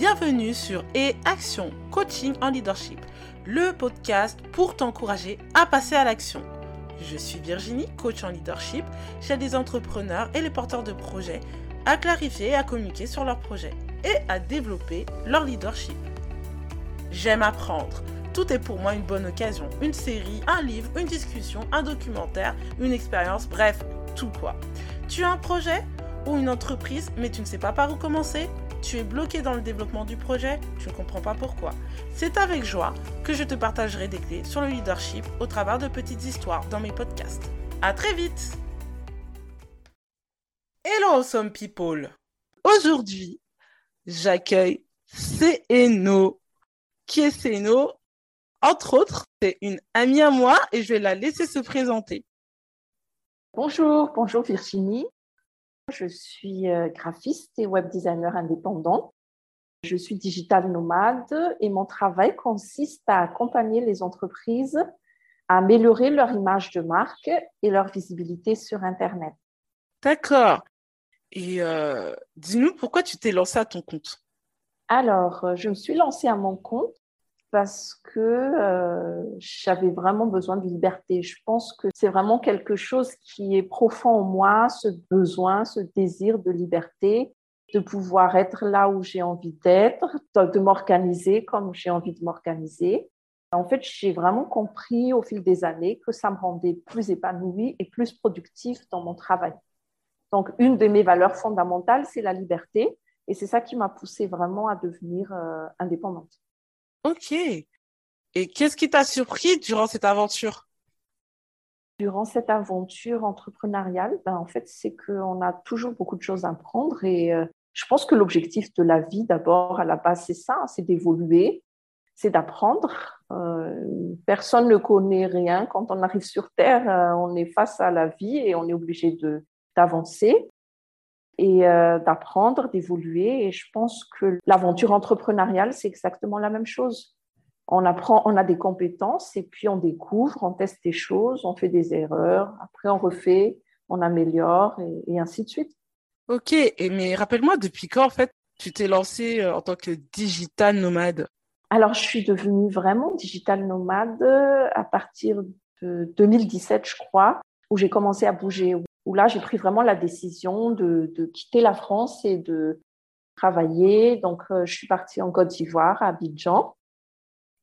Bienvenue sur Et Action Coaching en Leadership, le podcast pour t'encourager à passer à l'action. Je suis Virginie, coach en leadership. J'aide les entrepreneurs et les porteurs de projets à clarifier et à communiquer sur leurs projets et à développer leur leadership. J'aime apprendre. Tout est pour moi une bonne occasion. Une série, un livre, une discussion, un documentaire, une expérience, bref, tout quoi. Tu as un projet ou une entreprise mais tu ne sais pas par où commencer? Tu es bloqué dans le développement du projet, tu ne comprends pas pourquoi. C'est avec joie que je te partagerai des clés sur le leadership au travers de petites histoires dans mes podcasts. À très vite Hello some people Aujourd'hui, j'accueille Céno. Qui est Céno Entre autres, c'est une amie à moi et je vais la laisser se présenter. Bonjour, bonjour Virginie. Je suis euh, graphiste et web designer indépendant. Je suis digital nomade et mon travail consiste à accompagner les entreprises à améliorer leur image de marque et leur visibilité sur Internet. D'accord. Et euh, dis-nous pourquoi tu t'es lancé à ton compte? Alors, euh, je me suis lancée à mon compte parce que euh, j'avais vraiment besoin de liberté. Je pense que c'est vraiment quelque chose qui est profond en moi, ce besoin, ce désir de liberté, de pouvoir être là où j'ai envie d'être, de m'organiser comme j'ai envie de m'organiser. En fait, j'ai vraiment compris au fil des années que ça me rendait plus épanouie et plus productive dans mon travail. Donc, une de mes valeurs fondamentales, c'est la liberté. Et c'est ça qui m'a poussée vraiment à devenir euh, indépendante. Ok. Et qu'est-ce qui t'a surpris durant cette aventure? Durant cette aventure entrepreneuriale, ben, en fait, c'est qu'on a toujours beaucoup de choses à apprendre et euh, je pense que l'objectif de la vie, d'abord, à la base, c'est ça, c'est d'évoluer, c'est d'apprendre. Euh, personne ne connaît rien. Quand on arrive sur Terre, euh, on est face à la vie et on est obligé d'avancer et euh, d'apprendre, d'évoluer. Et je pense que l'aventure entrepreneuriale, c'est exactement la même chose. On apprend, on a des compétences et puis on découvre, on teste des choses, on fait des erreurs, après on refait, on améliore et, ainsi de suite. Ok, et mais rappelle-moi, depuis quand en fait tu t'es lancé euh, en tant que digital nomade? Alors je suis devenue vraiment digital nomade à partir de 2017, je crois, où j'ai commencé à bouger, où là, j'ai pris vraiment la décision de, quitter la France et de travailler. Donc, euh, je suis partie en Côte d'Ivoire, à Abidjan,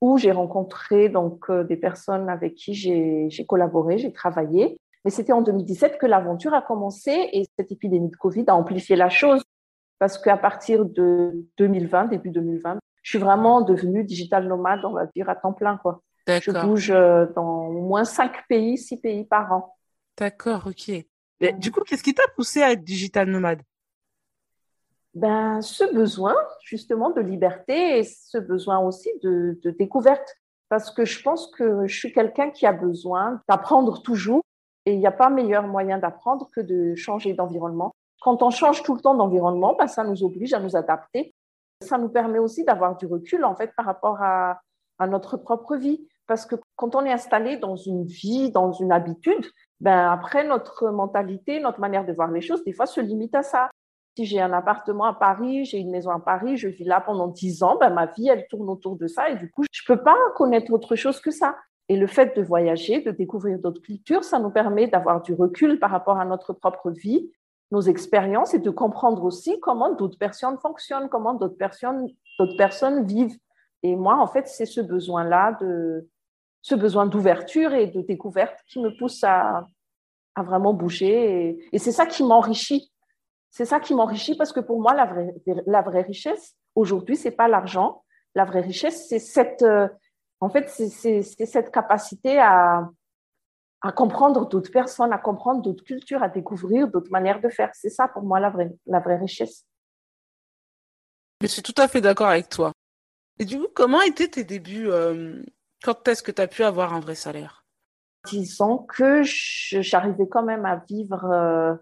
où j'ai rencontré donc euh, des personnes avec qui j'ai collaboré, j'ai travaillé. Mais c'était en 2017 que l'aventure a commencé et cette épidémie de Covid a amplifié la chose parce qu'à partir de 2020, début 2020, je suis vraiment devenue digital nomade, on va dire, à temps plein. Quoi. Je bouge euh, dans au moins cinq pays, six pays par an. D'accord, ok du coup, qu'est-ce qui t'a poussé à être digital nomade? Ben, ce besoin justement de liberté et ce besoin aussi de, découverte. Parce que je pense que je suis quelqu'un qui a besoin d'apprendre toujours et il n'y a pas meilleur moyen d'apprendre que de changer d'environnement. Quand on change tout le temps d'environnement, ben, ça nous oblige à nous adapter. Ça nous permet aussi d'avoir du recul en fait par rapport à, à notre propre vie. Parce que quand on est installé dans une vie, dans une habitude, ben après, notre mentalité, notre manière de voir les choses, des fois, se limite à ça. Si j'ai un appartement à Paris, j'ai une maison à Paris, je vis là pendant dix ans, ben ma vie, elle tourne autour de ça et du coup, je peux pas connaître autre chose que ça. Et le fait de voyager, de découvrir d'autres cultures, ça nous permet d'avoir du recul par rapport à notre propre vie, nos expériences et de comprendre aussi comment d'autres personnes fonctionnent, comment d'autres personnes, d'autres personnes vivent. Et moi, en fait, c'est ce besoin-là de, ce besoin d'ouverture et de découverte qui me pousse à, à vraiment bouger. Et, c'est ça qui m'enrichit. C'est ça qui m'enrichit parce que pour moi, la vraie, la vraie richesse, aujourd'hui, c'est pas l'argent. La vraie richesse, c'est cette, euh, en fait, cette capacité à, à comprendre d'autres personnes, à comprendre d'autres cultures, à découvrir d'autres manières de faire. C'est ça pour moi la vraie, la vraie richesse. Je suis tout à fait d'accord avec toi. Et du coup, comment étaient tes débuts euh, quand est-ce que tu as pu avoir un vrai salaire? Disons que j'arrivais quand même à vivre euh,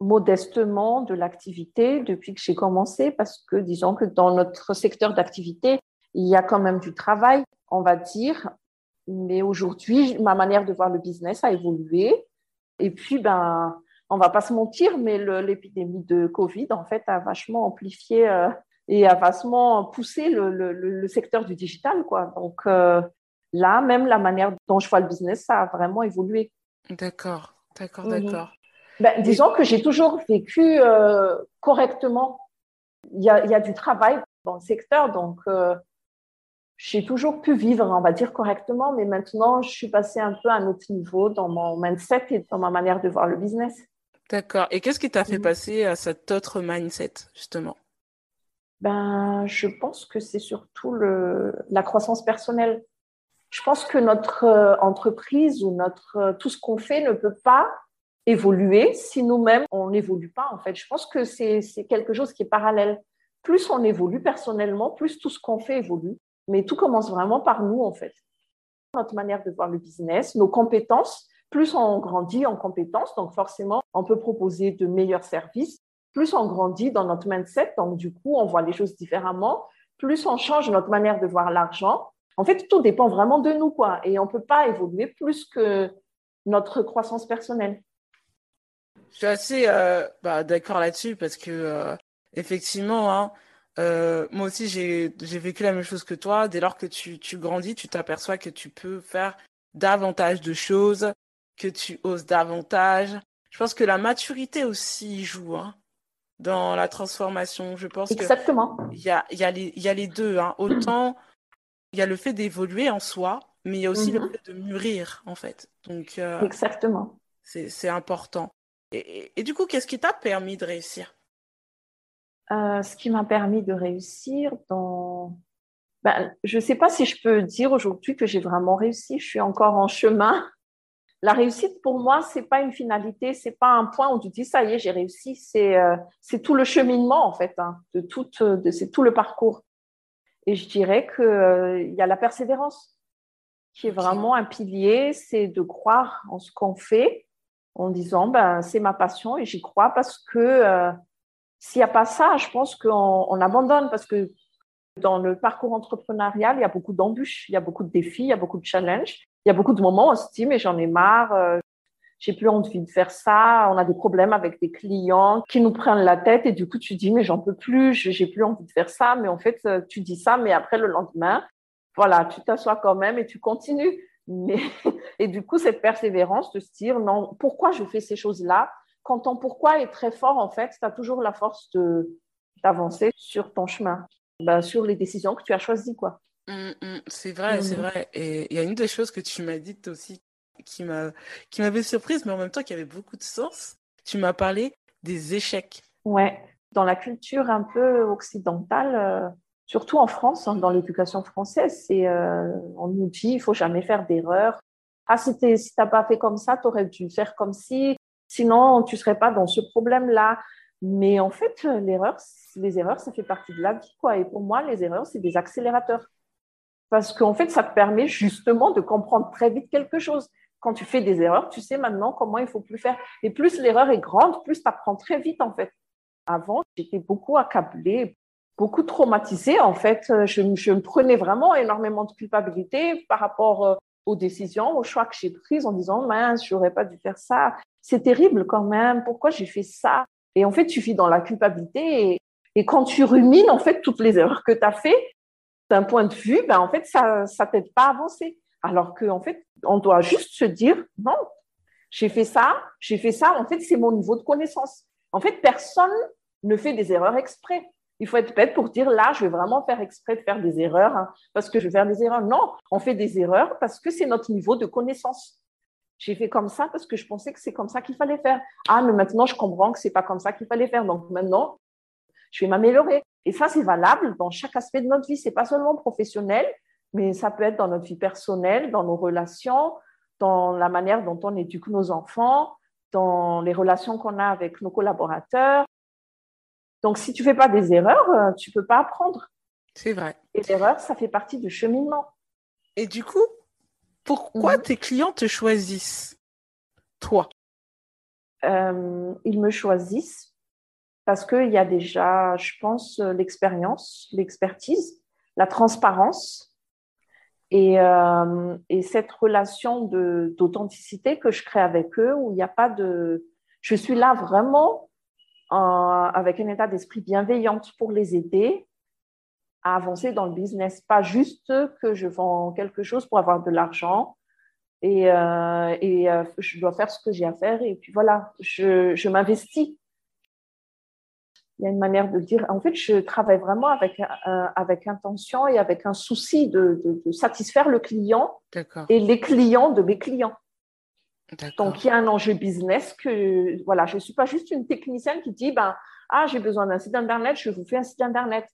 modestement de l'activité depuis que j'ai commencé parce que disons que dans notre secteur d'activité, il y a quand même du travail, on va dire. Mais aujourd'hui, ma manière de voir le business a évolué. Et puis, ben, on va pas se mentir, mais l'épidémie de Covid, en fait, a vachement amplifié euh, et a vastement poussé le, le, secteur du digital. Quoi. Donc euh, là, même la manière dont je vois le business, ça a vraiment évolué. D'accord, d'accord, mhm. d'accord. Ben, disons que j'ai toujours vécu euh, correctement. Il y, a, il y, a, du travail dans le secteur, donc euh, j'ai toujours pu vivre, on va dire, correctement, mais maintenant, je suis passée un peu à un autre niveau dans mon mindset et dans ma manière de voir le business. D'accord. Et qu'est-ce qui t'a fait mhm. passer à cet autre mindset, justement? Ben, Je pense que c'est surtout le, la croissance personnelle. Je pense que notre euh, entreprise ou notre, euh, tout ce qu'on fait ne peut pas évoluer si nous-mêmes, on n'évolue pas, en fait. Je pense que c'est quelque chose qui est parallèle. Plus on évolue personnellement, plus tout ce qu'on fait évolue. Mais tout commence vraiment par nous, en fait. Notre manière de voir le business, nos compétences, plus on grandit en compétences, donc forcément, on peut proposer de meilleurs services. Plus on grandit dans notre mindset, donc du coup, on voit les choses différemment. Plus on change notre manière de voir l'argent. En fait, tout dépend vraiment de nous, quoi. Et on ne peut pas évoluer plus que notre croissance personnelle. Je suis assez euh, bah, d'accord là-dessus parce que, euh, effectivement, hein, euh, moi aussi, j'ai vécu la même chose que toi. Dès lors que tu, tu grandis, tu t'aperçois que tu peux faire davantage de choses, que tu oses davantage. Je pense que la maturité aussi joue hein, dans la transformation. Je pense Exactement. Il y a, y, a les, y a les deux. Hein. Autant il y a le fait d'évoluer en soi, mais il y a aussi le mhm. fait de mûrir, en fait. Donc, euh, Exactement. C'est important. Et, et, du coup, qu'est-ce qui t'a permis de réussir? Euh, Ce qui m'a permis de réussir dans... Ben, je ne sais pas si je peux dire aujourd'hui que j'ai vraiment réussi. Je suis encore en chemin la réussite, pour moi, c'est pas une finalité, c'est pas un point où tu dis ça y est, j'ai réussi. C'est euh, tout le cheminement en fait, hein, de, c'est tout le parcours. Et je dirais que euh, y a la persévérance qui est vraiment un pilier, c'est de croire en ce qu'on fait, en disant ben c'est ma passion et j'y crois parce que euh, s'il n'y a pas ça, je pense qu'on on abandonne parce que dans le parcours entrepreneurial, il y a beaucoup d'embûches, il y a beaucoup de défis, il y a beaucoup de challenges. Il y a beaucoup de moments où on se dit, mais j'en ai marre, euh, j'ai plus envie de faire ça, on a des problèmes avec des clients qui nous prennent la tête et du coup tu dis, mais j'en peux plus, j'ai plus envie de faire ça, mais en fait euh, tu dis ça, mais après le lendemain, voilà, tu t'assois quand même et tu continues. Mais, et du coup, cette persévérance de se dire, non, pourquoi je fais ces choses-là? Quand ton pourquoi est très fort, en fait, tu as toujours la force d'avancer sur ton chemin, ben, sur les décisions que tu as choisies, quoi. Mmh, mmh. c'est vrai, c'est mmh. vrai. Et il y a une des choses que tu m'as dites aussi qui m'a qui m'avait surprise, mais en même temps qui avait beaucoup de sens. Tu m'as parlé des échecs. Ouais, dans la culture un peu occidentale, euh, surtout en France, hein, dans l'éducation française, c'est euh, on nous dit il faut jamais faire d'erreur. Ah, si tu si t'as pas fait comme ça, tu aurais dû faire comme si, sinon tu serais pas dans ce problème-là. Mais en fait, l'erreur, les erreurs, ça fait partie de la vie, quoi. Et pour moi, les erreurs, c'est des accélérateurs parce qu'en fait, ça te permet justement de comprendre très vite quelque chose. Quand tu fais des erreurs, tu sais maintenant comment il faut plus faire. Et plus l'erreur est grande, plus tu apprends très vite, en fait. Avant, j'étais beaucoup accablée, beaucoup traumatisée, en fait. Je, me prenais vraiment énormément de culpabilité par rapport euh, aux décisions, aux choix que j'ai pris en disant, mince, j'aurais pas dû faire ça. C'est terrible quand même. Pourquoi j'ai fait ça? Et en fait, tu vis dans la culpabilité et, quand tu rumines, en fait, toutes les erreurs que tu as fait, d'un point de vue, ben, en fait, ça ne t'aide pas à avancer. Alors qu'en en fait, on doit juste se dire, non, j'ai fait ça, j'ai fait ça, en fait, c'est mon niveau de connaissance. En fait, personne ne fait des erreurs exprès. Il faut être bête pour dire, là, je vais vraiment faire exprès de faire des erreurs, hein, parce que je vais faire des erreurs. Non, on fait des erreurs parce que c'est notre niveau de connaissance. J'ai fait comme ça parce que je pensais que c'est comme ça qu'il fallait faire. Ah, mais maintenant, je comprends que c'est pas comme ça qu'il fallait faire. Donc maintenant, je vais m'améliorer. Et ça, c'est valable dans chaque aspect de notre vie. C'est pas seulement professionnel, mais ça peut être dans notre vie personnelle, dans nos relations, dans la manière dont on éduque nos enfants, dans les relations qu'on a avec nos collaborateurs. Donc, si tu fais pas des erreurs, euh, tu peux pas apprendre. C'est vrai. Et l'erreur, ça fait partie du cheminement. Et du coup, pourquoi mhm. tes clients te choisissent Toi? Euh, Ils me choisissent parce qu'il y a déjà, je pense, euh, l'expérience, l'expertise, la transparence et, euh, et cette relation d'authenticité que je crée avec eux où il n'y a pas de... Je suis là vraiment avec un état d'esprit bienveillante pour les aider à avancer dans le business. Pas juste que je vends quelque chose pour avoir de l'argent et, euh, et euh, je dois faire ce que j'ai à faire et puis voilà, je, je m'investis. Il y a une manière de dire, en fait, je travaille vraiment avec, euh, avec intention et avec un souci de, de, de satisfaire le client et les clients de mes clients. Donc, il y a un enjeu business que, voilà, je ne suis pas juste une technicienne qui dit, ben, ah, j'ai besoin d'un site Internet, je vous fais un site Internet.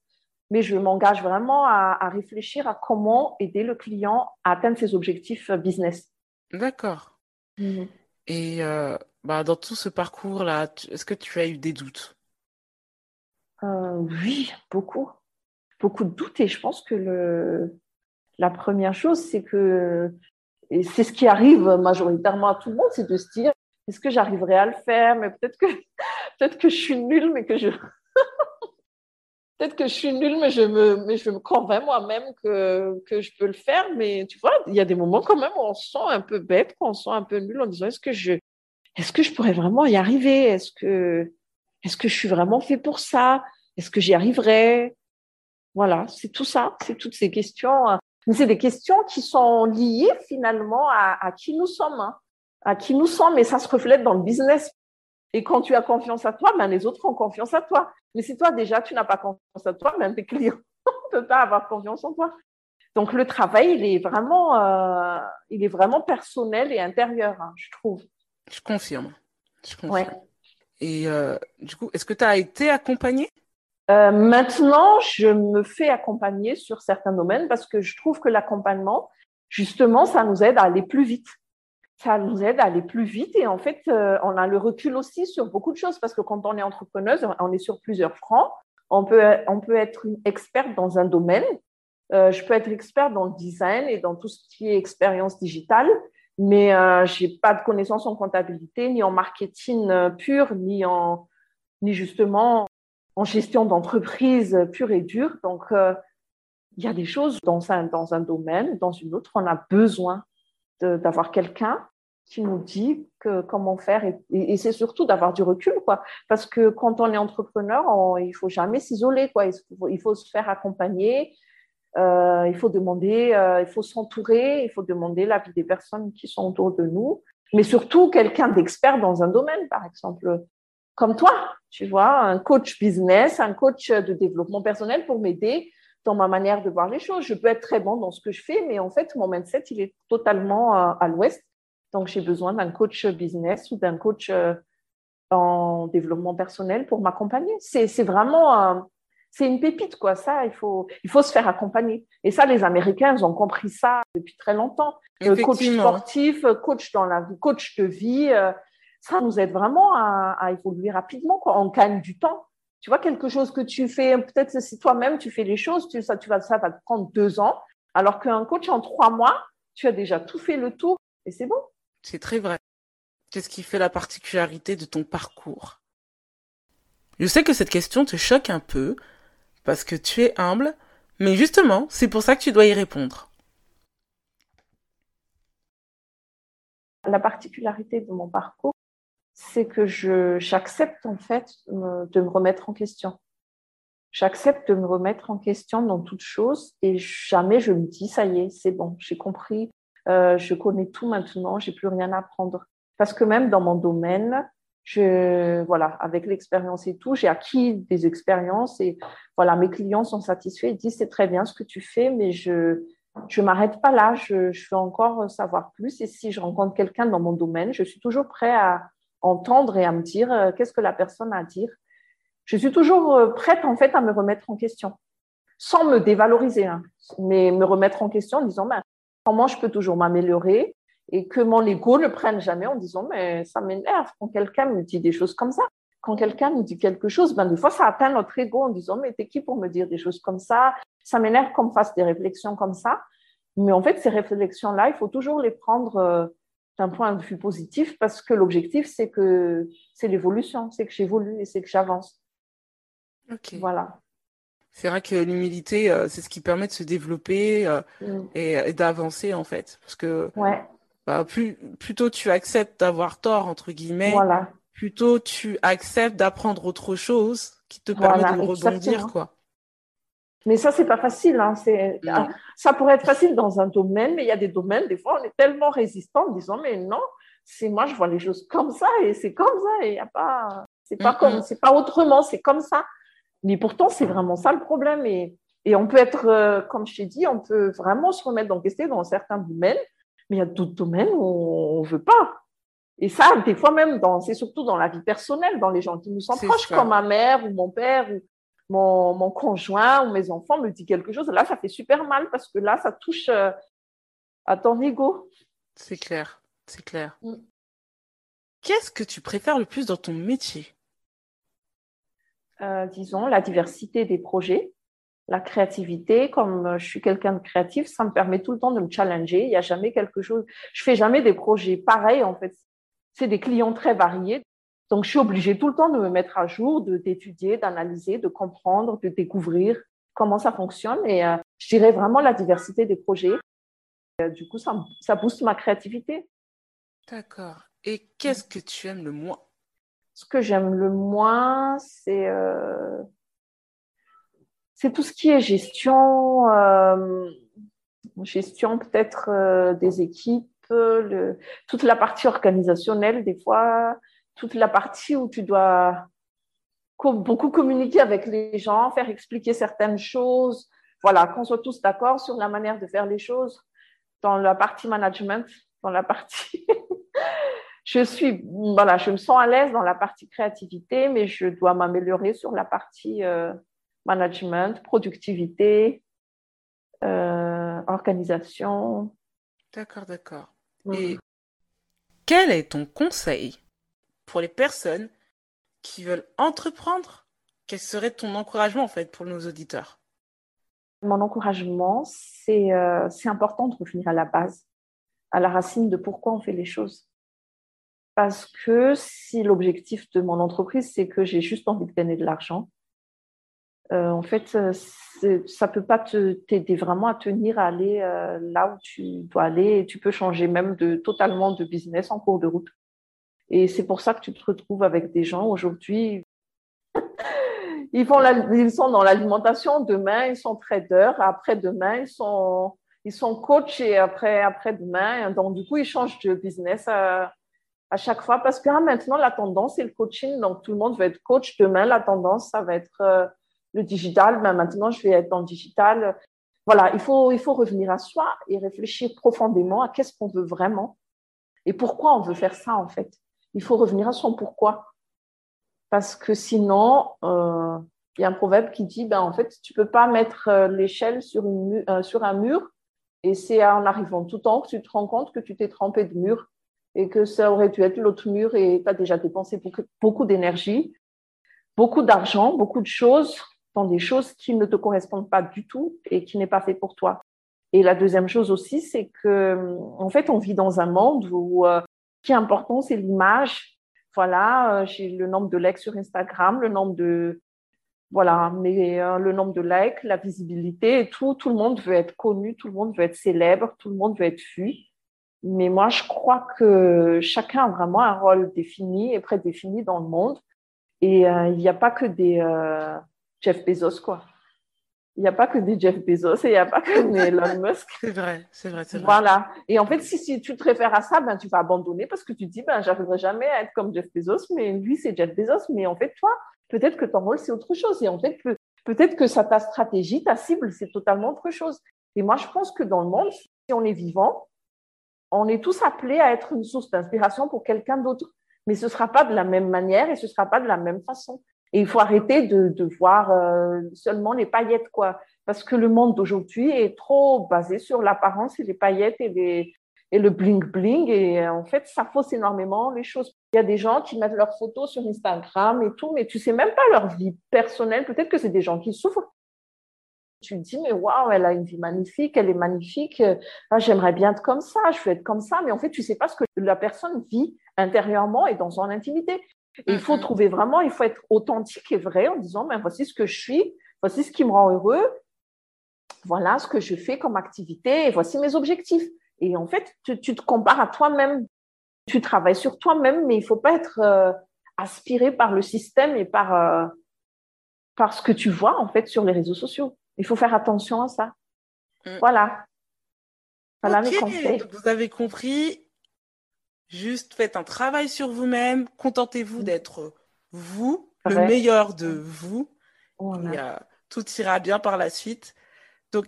Mais je m'engage vraiment à, à, réfléchir à comment aider le client à atteindre ses objectifs business. D'accord. Mmh. Et euh, bah, dans tout ce parcours-là, est-ce que tu as eu des doutes? Euh, Oui, beaucoup. Beaucoup de doutes. Et je pense que la première chose, c'est que c'est ce qui arrive majoritairement à tout le monde, c'est de se dire est-ce que j'arriverai à le faire? Mais peut-être que, peut-être que je suis nulle, mais que je. peut-être que je suis nulle, mais je me, mais je me convainc moi-même que, que je peux le faire. Mais tu vois, il y a des moments quand même où on se sent un peu bête, on se sent un peu nul en disant est-ce que je, est-ce que je pourrais vraiment y arriver? Est-ce que, est-ce que je suis vraiment fait pour ça? Est-ce que j'y arriverai? Voilà, c'est tout ça, c'est toutes ces questions. Hein. Mais c'est des questions qui sont liées finalement à, à qui nous sommes, hein. à qui nous sommes, et ça se reflète dans le business. Et quand tu as confiance à toi, ben les autres ont confiance à toi. Mais si toi déjà tu n'as pas confiance à toi, même tes clients ne peuvent pas avoir confiance en toi. Donc le travail, il est vraiment, euh, il est vraiment personnel et intérieur, hein, je trouve. Je confirme. Je confirme. Ouais. Et euh, du coup, est-ce que tu as été accompagnée? Euh, maintenant, je me fais accompagner sur certains domaines parce que je trouve que l'accompagnement, justement, ça nous aide à aller plus vite. Ça nous aide à aller plus vite et en fait, euh, on a le recul aussi sur beaucoup de choses parce que quand on est entrepreneuse, on est sur plusieurs fronts. On peut, on peut être une experte dans un domaine. Je peux être experte dans le design et dans tout ce qui est expérience digitale, mais euh, j'ai pas de connaissances en comptabilité, ni en marketing euh, pur, ni en, ni justement en gestion d'entreprise pure et dure. Donc, euh, il y a des choses dans un, dans un domaine, dans une autre, on a besoin d'avoir quelqu'un qui nous dit que, comment faire. Et, c'est surtout d'avoir du recul, quoi. Parce que quand on est entrepreneur, on, il faut jamais s'isoler, quoi. Il faut, se faire accompagner. Euh, il faut demander, euh, il faut s'entourer, il faut demander l'avis des personnes qui sont autour de nous, mais surtout quelqu'un d'expert dans un domaine, par exemple comme toi, tu vois, un coach business, un coach de développement personnel pour m'aider dans ma manière de voir les choses. Je peux être très bon dans ce que je fais, mais en fait, mon mindset, il est totalement euh, à l'ouest. Donc, j'ai besoin d'un coach business ou d'un coach en développement personnel pour m'accompagner. C'est vraiment, c'est une pépite, quoi. Ça, il faut, il faut se faire accompagner. Et ça, les Américains, ils ont compris ça depuis très longtemps. Coach sportif, coach dans la vie, coach de vie, euh, ça nous aide vraiment à, évoluer rapidement. Quoi. On gagne du temps. Tu vois, quelque chose que tu fais, peut-être si toi-même tu fais les choses, tu, ça, tu vas, ça va te prendre deux ans, alors qu'un coach en trois mois, tu as déjà tout fait le tour et c'est bon. C'est très vrai. Qu'est-ce qui fait la particularité de ton parcours? Je sais que cette question te choque un peu parce que tu es humble, mais justement, c'est pour ça que tu dois y répondre. La particularité de mon parcours, c'est que j'accepte en fait de me remettre en question. J'accepte de me remettre en question dans toute chose et jamais je me dis ça y est, c'est bon, j'ai compris, euh, je connais tout maintenant, j'ai plus rien à apprendre. Parce que même dans mon domaine, je, voilà, avec l'expérience et tout, j'ai acquis des expériences et voilà, mes clients sont satisfaits, ils disent c'est très bien ce que tu fais, mais je je m'arrête pas là, je, je veux encore savoir plus. Et si je rencontre quelqu'un dans mon domaine, je suis toujours prêt à, entendre et à me dire euh, qu'est-ce que la personne a à dire. Je suis toujours euh, prête en fait à me remettre en question, sans me dévaloriser, hein, mais me remettre en question en disant ben, comment je peux toujours m'améliorer et que mon ego ne prenne jamais en disant mais ça m'énerve quand quelqu'un me dit des choses comme ça. Quand quelqu'un nous dit quelque chose, ben des fois ça atteint notre ego en disant mais t'es qui pour me dire des choses comme ça? Ça m'énerve qu'on me fasse des réflexions comme ça. Mais en fait, ces réflexions-là, il faut toujours les prendre euh, d'un point de vue positif parce que l'objectif, c'est que c'est l'évolution, c'est que j'évolue et c'est que j'avance. Ok. Voilà. C'est vrai que l'humilité, euh, c'est ce qui permet de se développer euh, mm. et, d'avancer en fait. Parce que ouais. Bah, plus, plutôt tu acceptes d'avoir tort, entre guillemets, voilà. plutôt tu acceptes d'apprendre autre chose qui te permet de rebondir. Quoi. Mais ça, c'est pas facile. Hein. Ah, ça pourrait être facile dans un domaine, mais il y a des domaines, des fois, on est tellement résistant en disant, mais non, c'est moi, je vois les choses comme ça et c'est comme ça et il a pas, c'est pas comme, c'est pas autrement, c'est comme ça. Mais pourtant, c'est vraiment ça le problème. Et, et on peut être, euh, comme je t'ai dit, on peut vraiment se remettre en question dans certains domaines, mais il y a d'autres domaines où on ne veut pas. Et ça, des fois même, c'est surtout dans la vie personnelle, dans les gens qui nous sont proches, comme ma mère ou mon père ou mon, mon, conjoint ou mes enfants me dit quelque chose. Là, ça fait super mal parce que là, ça touche euh, à ton ego. C'est clair, c'est clair. Mm. Qu'est-ce que tu préfères le plus dans ton métier? Euh, Disons, la diversité des projets, la créativité. Comme je suis quelqu'un de créatif, ça me permet tout le temps de me challenger. Il n'y a jamais quelque chose. Je fais jamais des projets pareils, en fait c'est des clients très variés. Donc, je suis obligée tout le temps de me mettre à jour, de d'étudier, d'analyser, de comprendre, de découvrir comment ça fonctionne. Et euh, je dirais vraiment la diversité des projets. Euh, du coup, ça, ça booste ma créativité. D'accord. Et qu'est-ce que tu aimes le moins? Ce que j'aime le moins, c'est euh, tout ce qui est gestion, gestion peut-être des équipes toute la partie organisationnelle, des fois, toute la partie où tu dois beaucoup communiquer avec les gens, faire expliquer certaines choses. Voilà, qu'on soit tous d'accord sur la manière de faire les choses dans la partie management, dans la partie. je suis, voilà, je me sens à l'aise dans la partie créativité, mais je dois m'améliorer sur la partie euh, management, productivité, euh, organisation. D'accord, d'accord. Et quel est ton conseil pour les personnes qui veulent entreprendre? Quel serait ton encouragement en fait pour nos auditeurs? Mon encouragement, c'est euh, important de revenir à la base, à la racine de pourquoi on fait les choses. Parce que si l'objectif de mon entreprise, c'est que j'ai juste envie de gagner de l'argent, euh, en fait, euh, ça peut pas t'aider vraiment à tenir à aller euh, là où tu dois aller. Et tu peux changer même totalement de business en cours de route. Et c'est pour ça que tu te retrouves avec des gens aujourd'hui. ils sont dans l'alimentation. Demain, ils sont traders. Après-demain, ils sont ils sont coachs et après après-demain. Donc du coup, ils changent de business à, à chaque fois parce que ah, maintenant la tendance c'est le coaching. Donc tout le monde veut être coach. Demain, la tendance ça va être le digital, ben maintenant je vais être dans le digital. Voilà, il faut, il faut revenir à soi et réfléchir profondément à qu'est-ce qu'on veut vraiment et pourquoi on veut faire ça en fait. Il faut revenir à son pourquoi. Parce que sinon, euh, il y a un proverbe qui dit, ben, en fait, tu peux pas mettre euh, l'échelle sur, euh, sur un mur et c'est en arrivant tout en haut que tu te rends compte que tu t'es trempé de mur et que ça aurait dû être l'autre mur et tu as déjà dépensé beaucoup, beaucoup d'énergie, beaucoup d'argent, beaucoup de choses des choses qui ne te correspondent pas du tout et qui n'est pas fait pour toi. Et la deuxième chose aussi, c'est que en fait, on vit dans un monde où euh, ce qui est important, c'est l'image. Voilà, euh, j'ai le nombre de likes sur Instagram, le nombre de voilà, mais euh, le nombre de likes, la visibilité et tout, tout le monde veut être connu, tout le monde veut être célèbre, tout le monde veut être vu. Mais moi, je crois que chacun a vraiment un rôle défini et prédéfini dans le monde. Et il n'y a pas que des, Jeff Bezos, quoi. Il n'y a pas que des Jeff Bezos et il n'y a pas que des Elon Musk. C'est vrai, c'est vrai, c'est vrai. Voilà. Et en fait, si, si, tu te réfères à ça, ben, tu vas abandonner parce que tu te dis, ben, j'arriverai jamais à être comme Jeff Bezos, mais lui, c'est Jeff Bezos. Mais en fait, toi, peut-être que ton rôle, c'est autre chose. Et en fait, peut-être que ça, ta stratégie, ta cible, c'est totalement autre chose. Et moi, je pense que dans le monde, si on est vivant, on est tous appelés à être une source d'inspiration pour quelqu'un d'autre. Mais ce ne sera pas de la même manière et ce ne sera pas de la même façon. Et il faut arrêter de, voir euh, seulement les paillettes, quoi. Parce que le monde d'aujourd'hui est trop basé sur l'apparence et les paillettes et, le bling-bling. Et en fait, ça fausse énormément les choses. Il y a des gens qui mettent leurs photos sur Instagram et tout, mais tu sais même pas leur vie personnelle. Peut-être que c'est des gens qui souffrent. Tu te dis, mais waouh, elle a une vie magnifique, elle est magnifique. Ah, J'aimerais bien être comme ça, je veux être comme ça. Mais en fait, tu sais pas ce que la personne vit intérieurement et dans son intimité il faut trouver vraiment, il faut être authentique et vrai en disant, ben, voici ce que je suis, voici ce qui me rend heureux, voilà ce que je fais comme activité et voici mes objectifs. Et en fait, tu, te compares à toi-même, tu travailles sur toi-même, mais il faut pas être euh, aspiré par le système et par, euh, par ce que tu vois en fait sur les réseaux sociaux. Il faut faire attention à ça. Mm. Voilà. Voilà mes conseils. vous avez compris. Juste faites un travail sur vous-même. Contentez-vous d'être vous, le meilleur de vous. tout ira bien par la suite. Donc,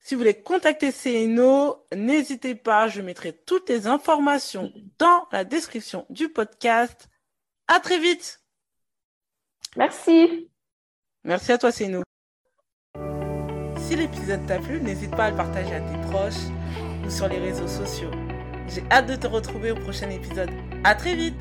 si vous voulez contacter CNO, n'hésitez pas, je mettrai toutes les informations dans la description du podcast. À très vite. Merci. Merci à toi, CNO. Si l'épisode t'a plu, n'hésite pas à le partager à tes proches ou sur les réseaux sociaux. J'ai hâte de te retrouver au prochain épisode. À très vite.